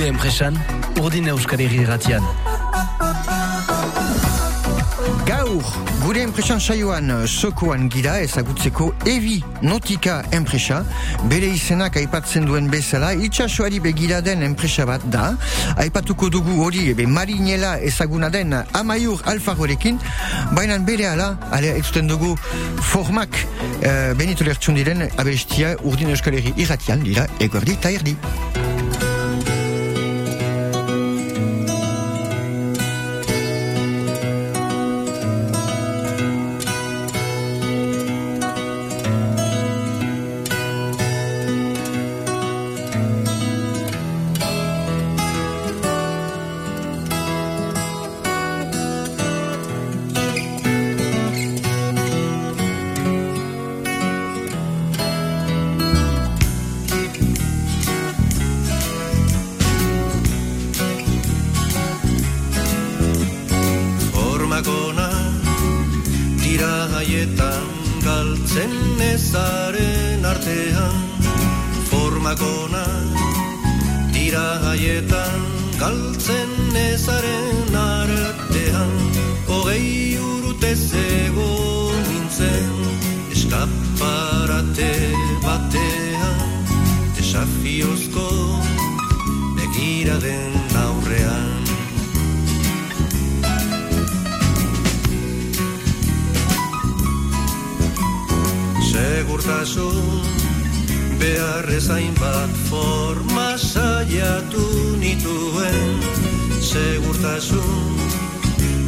Gure enpresan, urdin euskal irratian. Gaur, gure enpresan saioan sokoan gira ezagutzeko Evi Nautika enpresa, bere izenak aipatzen duen bezala, itxasoari begira den enpresa bat da, aipatuko dugu hori ebe marinela ezaguna den Amaiur Alfarorekin, baina bere ala, ale ekzuten dugu formak uh, Benito Lertxundiren abestia urdin euskal irratian, dira, eguerdi eta erdi. Nituen Segurtasun.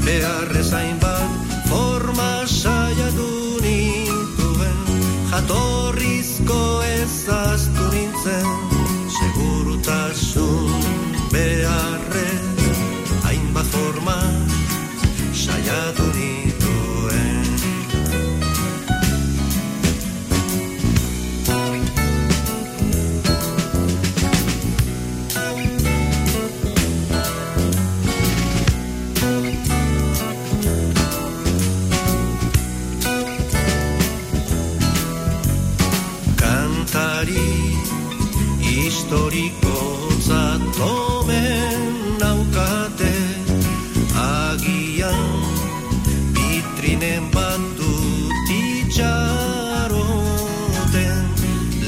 Beharrezain bat forma saiatu nituen Jatorrizko ezaztu nintzen vitrinen bat dut itxaroten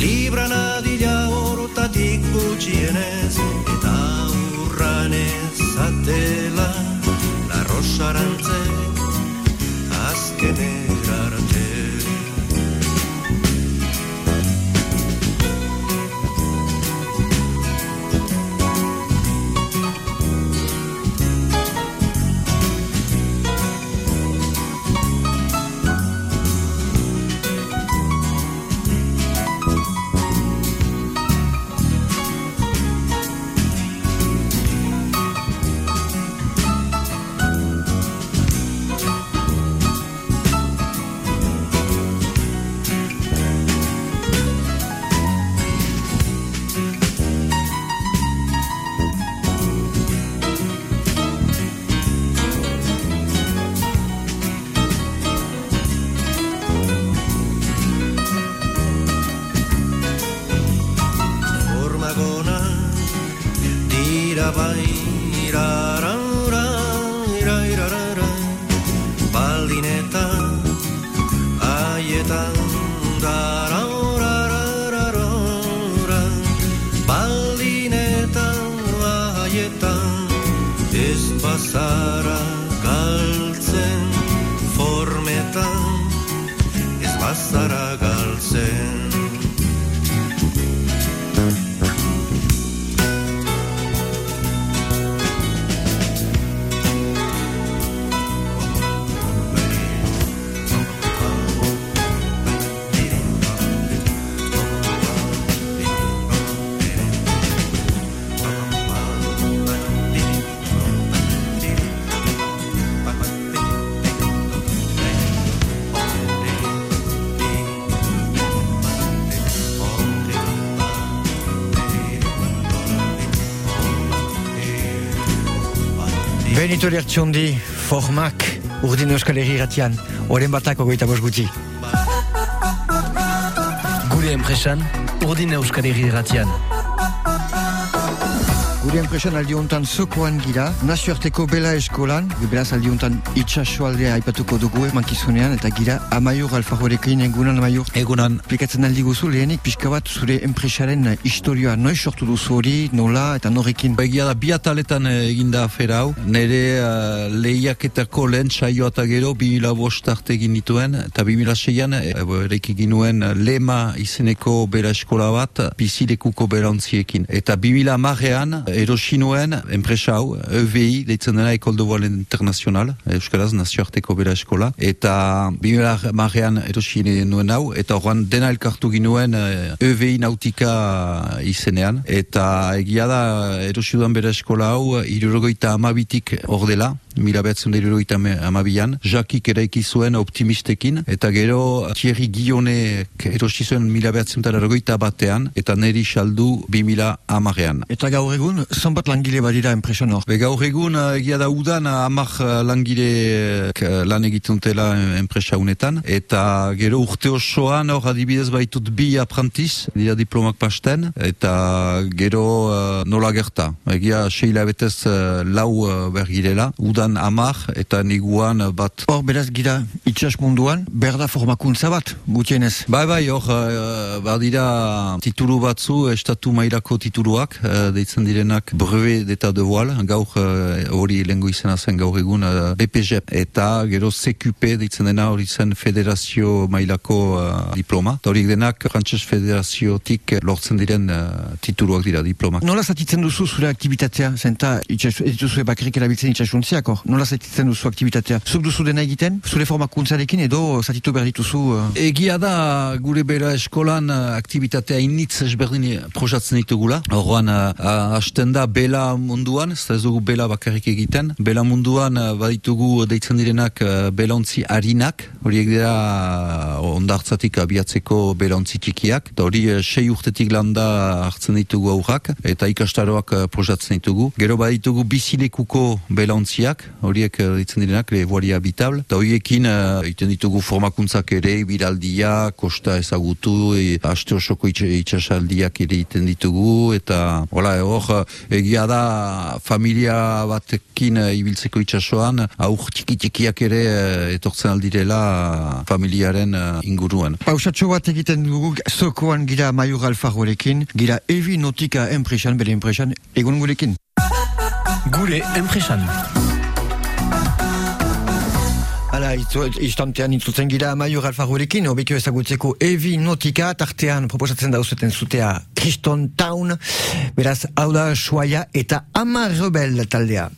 libran adila hortatik gutxienez eta urran ezatela la rosarantzek azkenera Benito Lertxundi, formak, urdin euskal irratian, oren batako goita bos gutxi. Gure enpresan, urdin euskal irratian. Gure enpresan aldi honetan zokoan gira, nazioarteko bela eskolan, beraz aldi honetan itxasualdea aipatuko dugu mankizunean, eta gira amaiur alfajorekin egunan amaiur. Egunan. Plikatzen aldi guzu lehenik, pixka bat zure enpresaren historioa, noiz sortu duzu hori, nola eta norekin? Begia da, biataletan eginda afera hau, nire uh, lehiaketako lehen saioa eta gero, 2000 bost arte egin dituen, eta 2006an, erek egin nuen lema izeneko bela eskola bat, bizilekuko berantziekin. Eta 2000 marrean, erosi nuen, enpresa hau, EVI, deitzen dena Ecole de Voile Internacional, Euskaraz, nazioarteko bera eskola, eta bimela marrean erosi nuen hau, eta horren dena elkartu ginuen EVI nautika izenean, eta egia da erosi duan bera eskola hau, irurogoita amabitik ordela, mila behatzen irurogeita amabian, jakik ere zuen optimistekin, eta gero Thierry Guionek erosi zuen mila behatzen batean, eta neri saldu bi mila amarean. Eta gaur egun, zonbat langile badira enpresan hor? Be gaur egun, egia da udan, amak langile lan egituntela enpresa unetan, eta gero urte osoan hor adibidez baitut bi aprantiz, dira diplomak pasten, eta gero nola gerta. Egia, seila betez lau bergirela, udan udan amar eta niguan bat. Hor beraz gira itxas munduan, berda formakuntza bat, gutienez? Bai, bai, hor, uh, badira titulu batzu, estatu mailako tituluak, uh, deitzen direnak brevet d'etat de voile, gaur hori uh, lengo izena zen gaur egun uh, BPG, eta gero CQP deitzen dena hori zen federazio mailako uh, diploma, eta hori denak frantses federaziotik lortzen diren uh, tituluak dira diplomak. Nola zatitzen duzu zure aktivitatea, zenta itxas, ez duzu bakrik erabiltzen itxasuntziako? Nola zatitzen duzu aktivitatea? Zuk duzu dena egiten, zure formakuntzarekin edo zatitu behar dituzu? Uh... Egia da, gure bera eskolan uh, aktivitatea initz ezberdin projatzen ditugula. Horroan, uh, hasten da bela munduan, ez dugu bela bakarrik egiten. Bela munduan baditugu deitzen direnak belaontzi harinak, horiek dira ondartzatik abiatzeko belaontzi txikiak. Hori uh, sei urtetik landa hartzen ditugu aurrak, eta ikastaroak projatzen ditugu. Gero baditugu bizilekuko belaontziak, horiek uh, ditzen direnak, le voili habitable, eta horiekin uh, iten ditugu formakuntzak ere, biraldia, kosta ezagutu, e, aste osoko itxasaldiak ere iten ditugu, eta hola, hor, egia da familia batekin ibiltzeko itxasoan, aur txiki-txikiak ere uh, etortzen aldirela familiaren inguruan. Pausatxo bat egiten dugu, zokoan gira maiur alfagorekin, gira evi notika enpresan, bere enpresan, egun gurekin. Gure enpresan. Hala, istantean intzutzen gira Maior Alfagurekin, obekio ezagutzeko Evi Notika, tartean proposatzen dauzeten zutea Kriston Town, beraz, hau da, Suaia eta Ama Rebel taldea.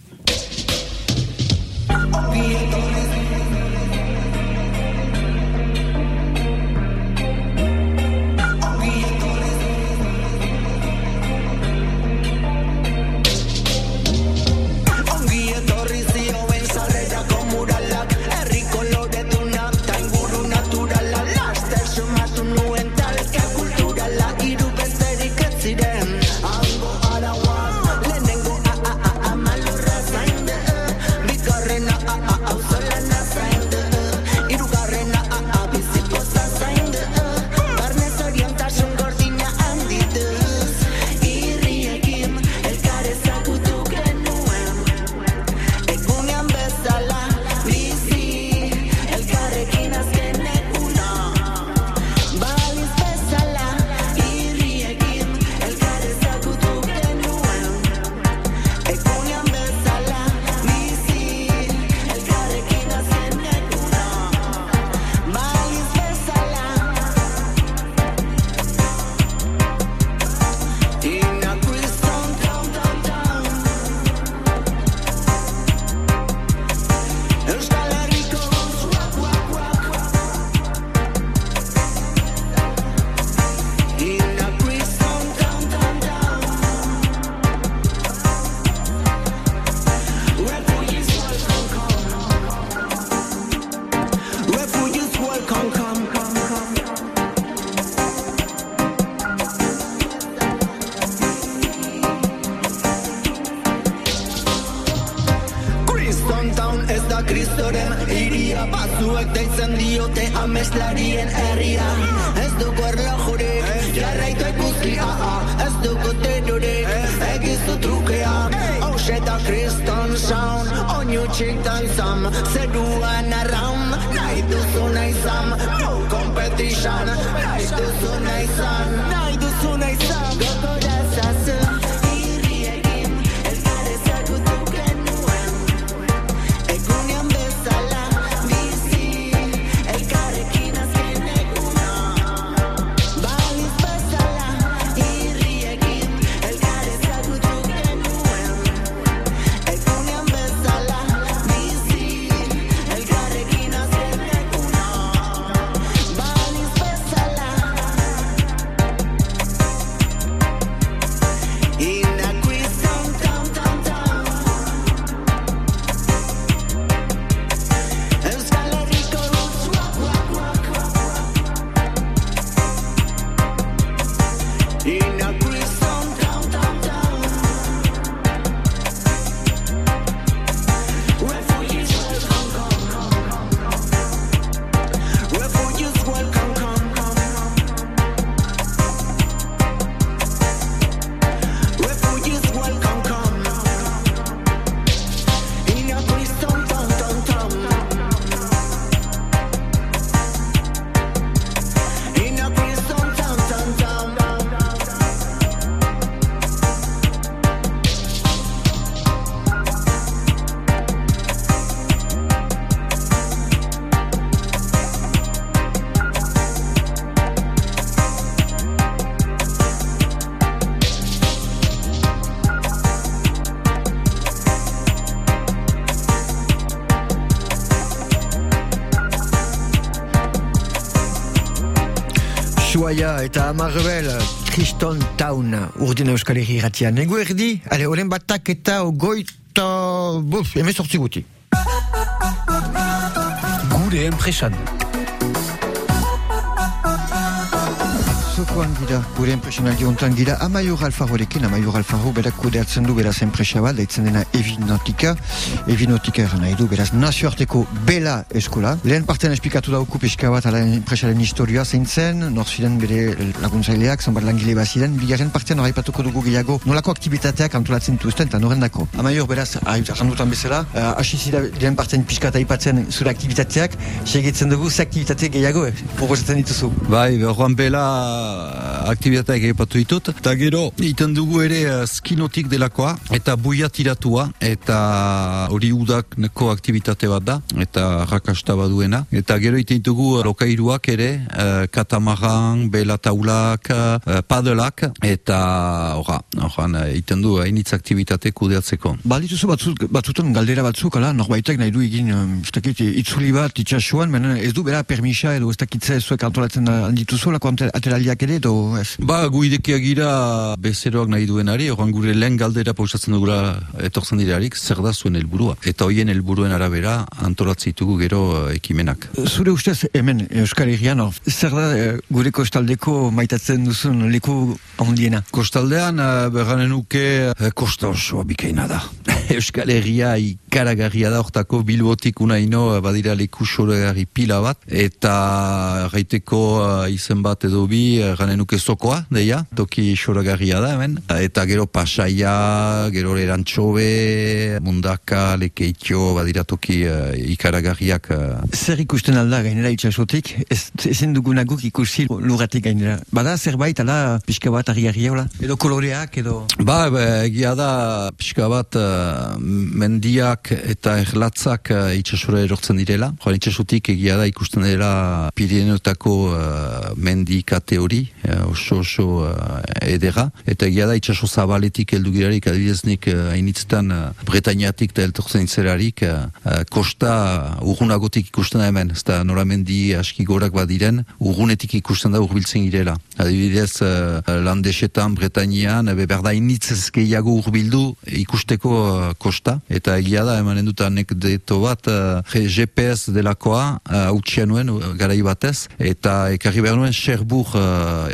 I'm Suaia eta Amarrebel, Triston Town, urdin euskal herri irratian. Egu erdi, ale, olen batak eta ogoita, buf, eme sortzi guti. Gure enpresan. Zokoan gira, gure enpresionaldi ontan gira, Amaiur Alfarorekin, Amaiur Alfaro berak kudeatzen du beraz enpresa bat, daitzen dena Evinotika, Evinotika eran nahi du, beraz nazioarteko Bela eskola. Lehen partean esplikatu dauku pixka bat ala enpresaren historioa zein zen, nor ziren bere laguntzaileak, zonbat langile bat ziren, bigarren partean horreipatuko dugu gehiago, nolako aktivitateak antolatzen dituzten, eta noren dako. Amaiur beraz, arrandutan bezala, uh, hasi zira lehen partean pixka eta aipatzen zure aktivitateak, segitzen dugu, ze aktivitate gehiago, eh, proposatzen dituzu. Bai, Juan Bela aktivitateak egipatu ditut. Eta gero, iten dugu ere uh, skinotik delakoa, eta buia tiratua, eta hori udak neko aktivitate bat da, eta rakasta baduena. Eta gero iten ditugu lokairuak ere, uh, katamaran, bela taulak, uh, padelak, eta horra, horran, uh, iten du hainitz aktivitate kudeatzeko. Balituzu batzuk, batzutan galdera batzuk, ala, norbaitek nahi du egin, um, ez dakit, itzuli bat, itxasuan, ez du bera permisa edo ez dakitze zuek antolatzen aldituzu, lako ateraliak ere, edo ez? Ba, gu idekiak gira bezeroak nahi duenari, oran gure lehen galdera pausatzen dugula etortzen direarik, zer da zuen helburua. Eta hoien helburuen arabera antolatzitugu gero eh, ekimenak. Zure ustez, hemen, Euskal Herrian, zer da eh, gure kostaldeko maitatzen duzun leku handiena? Kostaldean, berranen nuke, uh, kosta osoa bikaina da. Euskal Herria ikaragarria da hortako bilbotik unaino eh, badira leku soregarri pila bat, eta gaiteko uh, izen bat edo bi, ganen nuke zokoa, deia, toki soregarria da hemen, eta gero pasaia, gero erantxobe, mundaka, lekeitio, badira toki uh, ikaragarriak uh, Zer ikusten alda gainera itxasotik? Ez, ezin duguna guk ikusi lurratik gainera. Bada zerbait, ala, pixka bat argi hola? Edo koloreak, edo... Ba, ba, egia da pixka bat uh, mendiak eta erlatzak uh, itxasura erortzen direla. Joan itxasutik egia da ikusten dela Pirineotako uh, mendi kate hori, uh, oso oso uh, edera. Eta egia da itxaso zabaletik heldu girarik adibideznik uh, hainitzetan uh, Bretañatik eta eltortzen itzerarik uh, uh, kosta urgunagotik ikusten da hemen. Ez da nora mendi aski gorak badiren, urgunetik ikusten da urbiltzen girela. Adibidez, uh, landesetan, Bretañean, ebe berda initzez gehiago urbildu ikusteko uh, kosta. Eta egia da, emanen dut anekdeto bat, uh, GPS delakoa, hautsia nuen, uh, garai batez, eta ekarri behar nuen Cherbourg uh,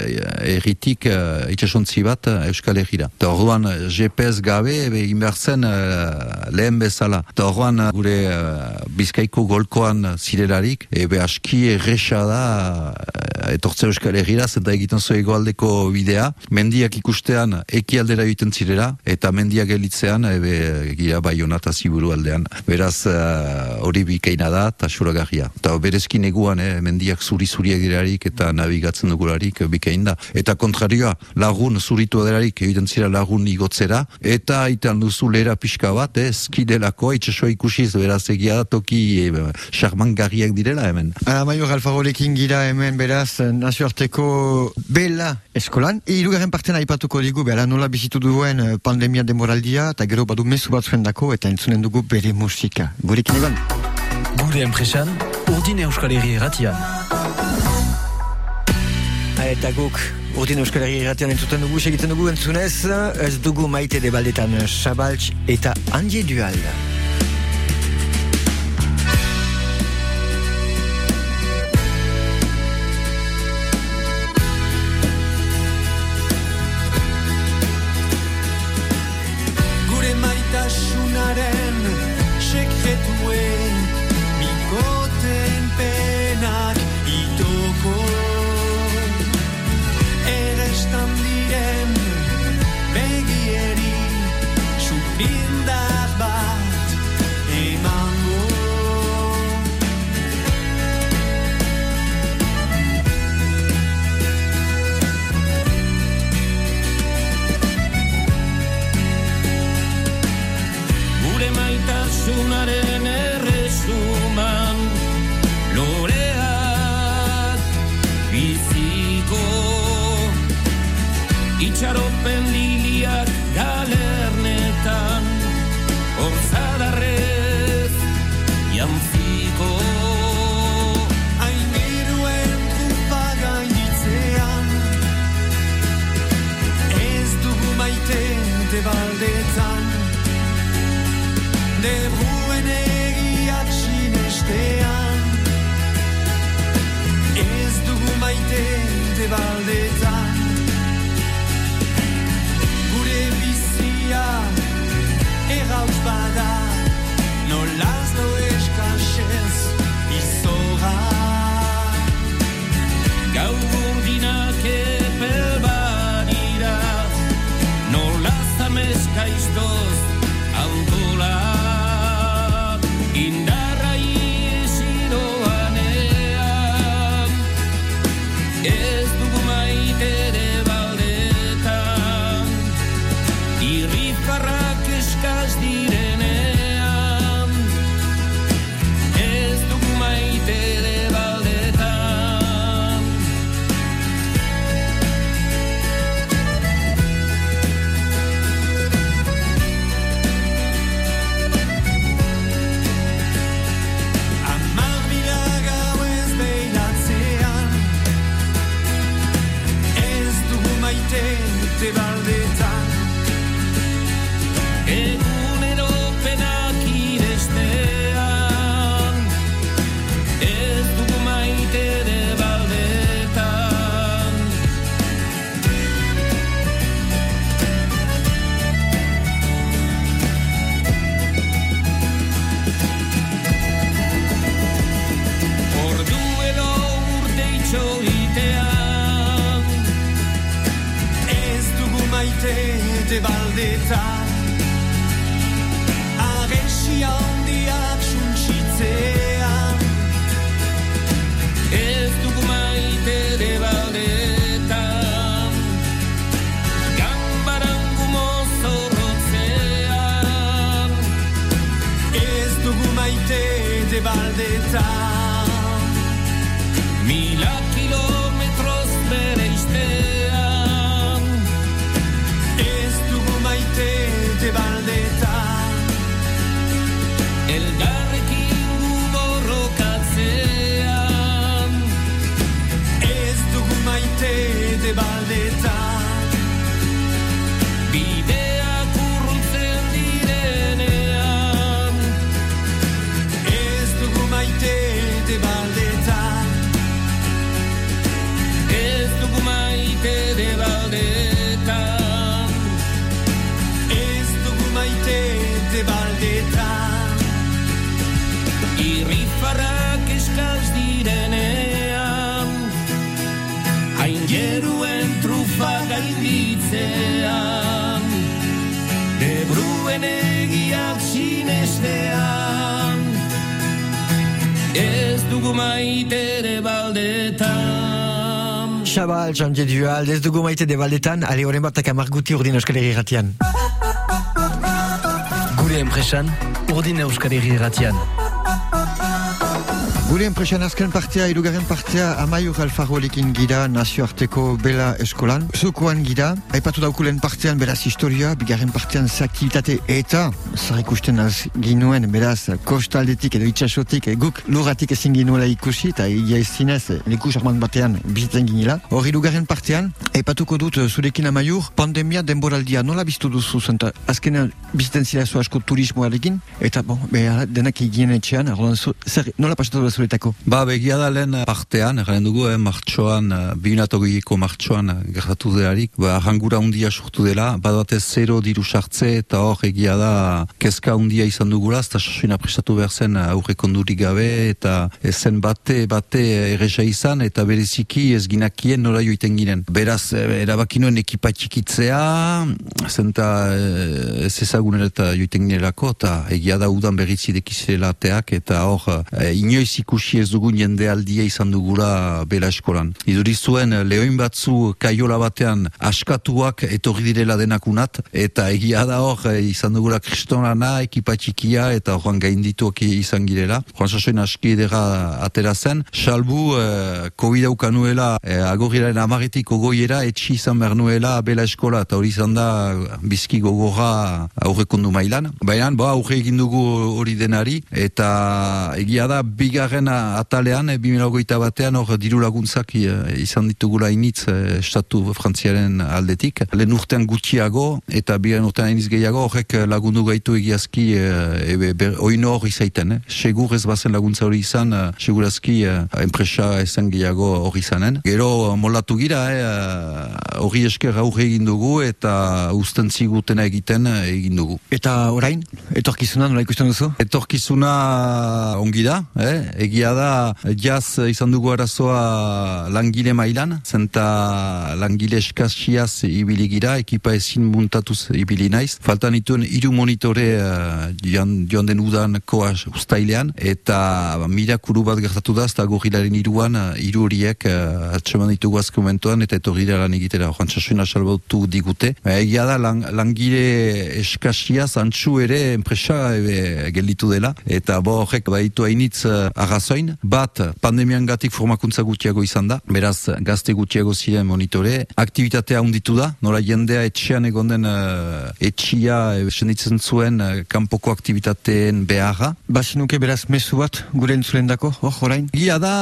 erritik uh, itxasontzi bat uh, Euskal Herrira. Eta orduan GPS gabe, egin behar zen uh, lehen bezala. Eta orduan uh, gure uh, bizkaiko golkoan zirelarik, ebe aski erresa da etortze Euskal Herrira, zenta egiten zo egoaldeko bidea, mendiak ikustean ekialdera egiten zirela, eta mendiak gelitzean ebe gira baiona eta ziburu aldean. Beraz, eh, hori bikaina da, eta suragarria. Eta berezkin eguan, eh, mendiak zuri-zuriak dirarik eta navigatzen dugularik bikain da. Eta kontrarioa, lagun zuritu dirarik, egiten zira lagun igotzera, eta itan duzu lera pixka bat, eh, skidelako, itxasua ikusiz, beraz egia da toki eh, direla hemen. Ara maio galfagolekin gira hemen beraz nazioarteko bela eskolan. Irugarren parten aipatuko digu, bera nola bizitu duen eh, pandemia demoraldia, eta gero badu mesu bat dako, eta entzunen dugu bere musika. Gurekin egon? Gure enpresan, urdin euskal herri erratian. Eta guk urdin euskal herri erratian entzuten dugu, segiten dugu entzunez, ez dugu maite de baldetan Sabaltz eta Andie Dual. Debaldetan Mila kilometroz Jeruen trufa gainditzean Ebruen egiak sinestean. Ez dugu maitere baldetan. Xabal, Jean-Jean Dual, ez dugu maite de baldetan, ale horren batak amarguti urdin euskal egi ratian. Gure enpresan, urdin euskal egi Gure enpresan azken partea, irugarren partea, amaiur alfarolekin gira nazioarteko bela eskolan. Zokoan gira, aipatu daukulen partean beraz historia, bigarren partean ze aktivitate eta, zar ikusten az ginuen, beraz, kostaldetik edo itxasotik, eh, guk lurratik ezin ginuela ikusi, eta egia ez zinez, eh, leku charmant batean bizitzen ginela. Hor irugarren partean, aipatuko dut eh, zurekin amaiur, pandemia denboraldia nola biztu duzu zenta, azkenean biziten zira zu asko turismoarekin, eta bon, behar, denak egien etxean, zer, nola pasatu da zuretako? Ba, begia da lehen partean, garen dugu, eh, martxoan, eh, bibinatogiko martxoan eh, gertatu delarik, ba, arrangura undia sortu dela, badate zero diru sartze, eta hor egia da kezka undia izan dugula, eta sasoina prestatu behar zen eh, aurre kondurik gabe, eta zen bate, bate erresa izan, eta bereziki ez ginakien nola joiten ginen. Beraz, eh, erabaki nuen ekipa txikitzea, zenta eh, ez ezagun eta joiten ginerako, eta egia da udan berriz idekizela teak, eta hor, eh, inoiz ikusi ez dugun jende aldia izan dugula bela eskolan. Iduri zuen eh, lehoin batzu kaiola batean askatuak etorri direla denakunat, eta egia da hor eh, izan dugula kristonana, ekipa eta horan gaindituak izan girela. Joan sasoin aski edera atera zen, salbu eh, COVID aukanuela eh, agorriaren amaretik ogoiera etxi izan behar nuela bela eskola, eta hori izan da bizki gogorra aurrekondu mailan. Baina, ba, aurre egin dugu hori denari, eta egia da bigarren atalean, e, 2008 batean, hor diru laguntzak eh, izan ditugula initz eh, estatu frantziaren aldetik. Lehen urtean gutxiago, eta bigarren urtean iniz gehiago, horrek lagundu gaitu egiazki e, ebe, ber, oino hori zaiten. Eh? Segur ez bazen laguntza hori izan, eh, segurazki eh, enpresa ezen gehiago hori izanen. Gero molatu gira, eh, hori esker aurre egin dugu, eta usten zigutena egiten eh, egin dugu. Eta orain, etorkizuna nola ikusten duzu? Etorkizuna ongi da, eh? Egia da jaz izan dugu arazoa langile mailan, zenta langile eskaziaz ibili gira, ekipa ezin muntatuz ibili naiz. Faltan ituen hiru monitore uh, joan, joan den udan koa ustailean, eta ba, mirakuru bat gertatu da, eta gorrilaren iruan, uh, hiru horiek uh, atseman ditugu azken momentuan, eta etorri da lan egitera, joan txasuina salbautu digute. Egia da, lang, langile eskaziaz antxu ere enpresa ebe, gelditu dela, eta bo horrek baitu hainitz uh, arrazoin, bat pandemian gatik formakuntza gutxiago izan da, beraz gazte gutxiago ziren monitore, aktivitatea hunditu da, nola jendea etxean egon den uh, etxia e, senditzen zuen uh, kanpoko aktivitateen beharra. Basinuke beraz mezu bat gure entzulen dako, hor, orain? Gia da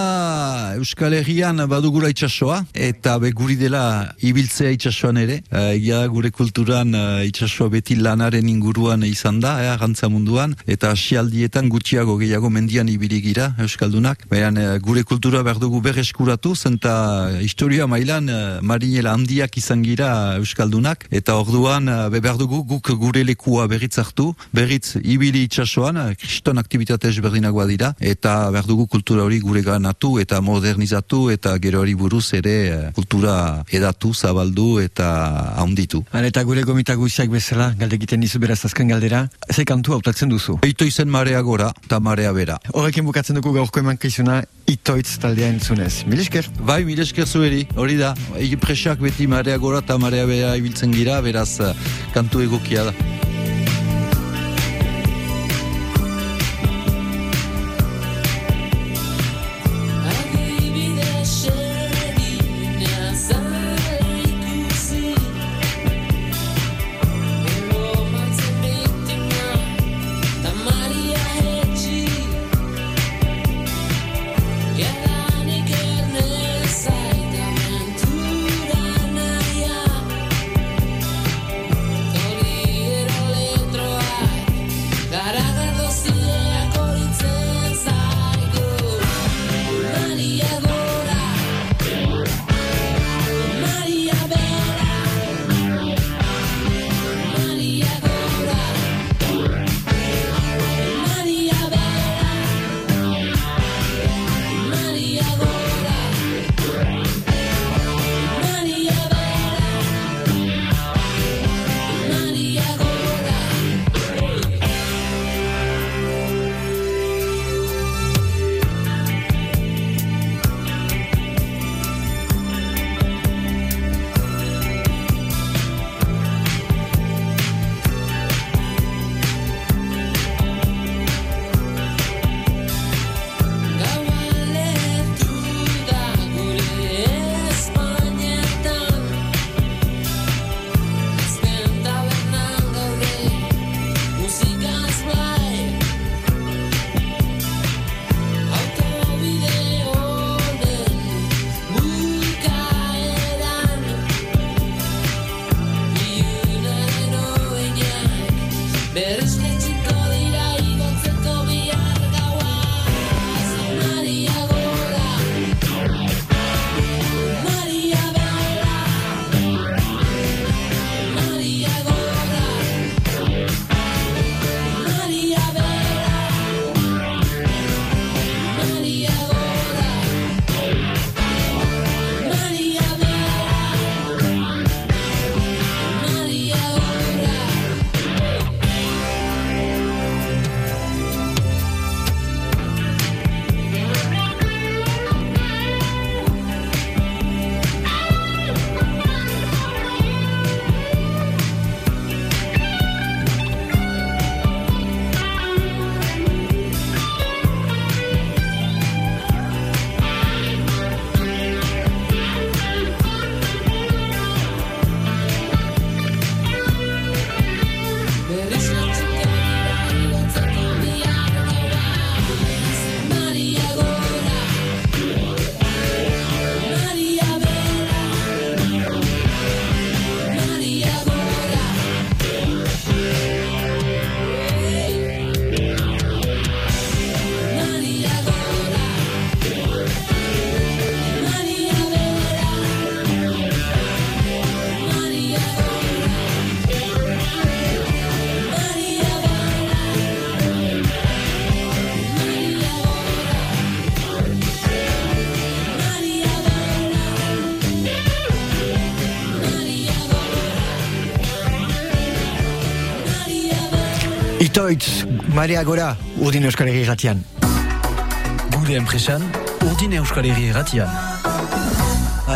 Euskal Herrian badugula itxasoa, eta be guri dela ibiltzea itxasoan ere, uh, gia da gure kulturan uh, itxasoa beti lanaren inguruan izan da, eh, munduan, eta asialdietan gutxiago gehiago mendian ibili gira Euskaldunak. Eh, gure kultura behar dugu berreskuratu, zenta historia mailan eh, marinela handiak izan gira Euskaldunak, eta orduan eh, be behar dugu guk gure lekua berriz hartu, berriz ibili itxasoan, eh, kriston aktivitate ezberdinagoa dira, eta behar dugu kultura hori gure ganatu eta modernizatu, eta gero hori buruz ere eh, kultura edatu, zabaldu eta haunditu. Hala, eta gure gomita guziak bezala, galdekiten dizu beraz azken galdera, ze kantu hautatzen duzu? Eito izen marea gora, eta marea bera. Horrekin bukatzen dugu gaurko emankizuna itoitz taldea entzunez. Mil esker? Bai, mil esker zueri, hori da. Presak beti marea gora eta marea bera ibiltzen gira, beraz eh, kantu egokia da. Goitz, Maria Gora, Urdin Euskal Herri Gure enpresan, Urdin Euskal Herri Gatian.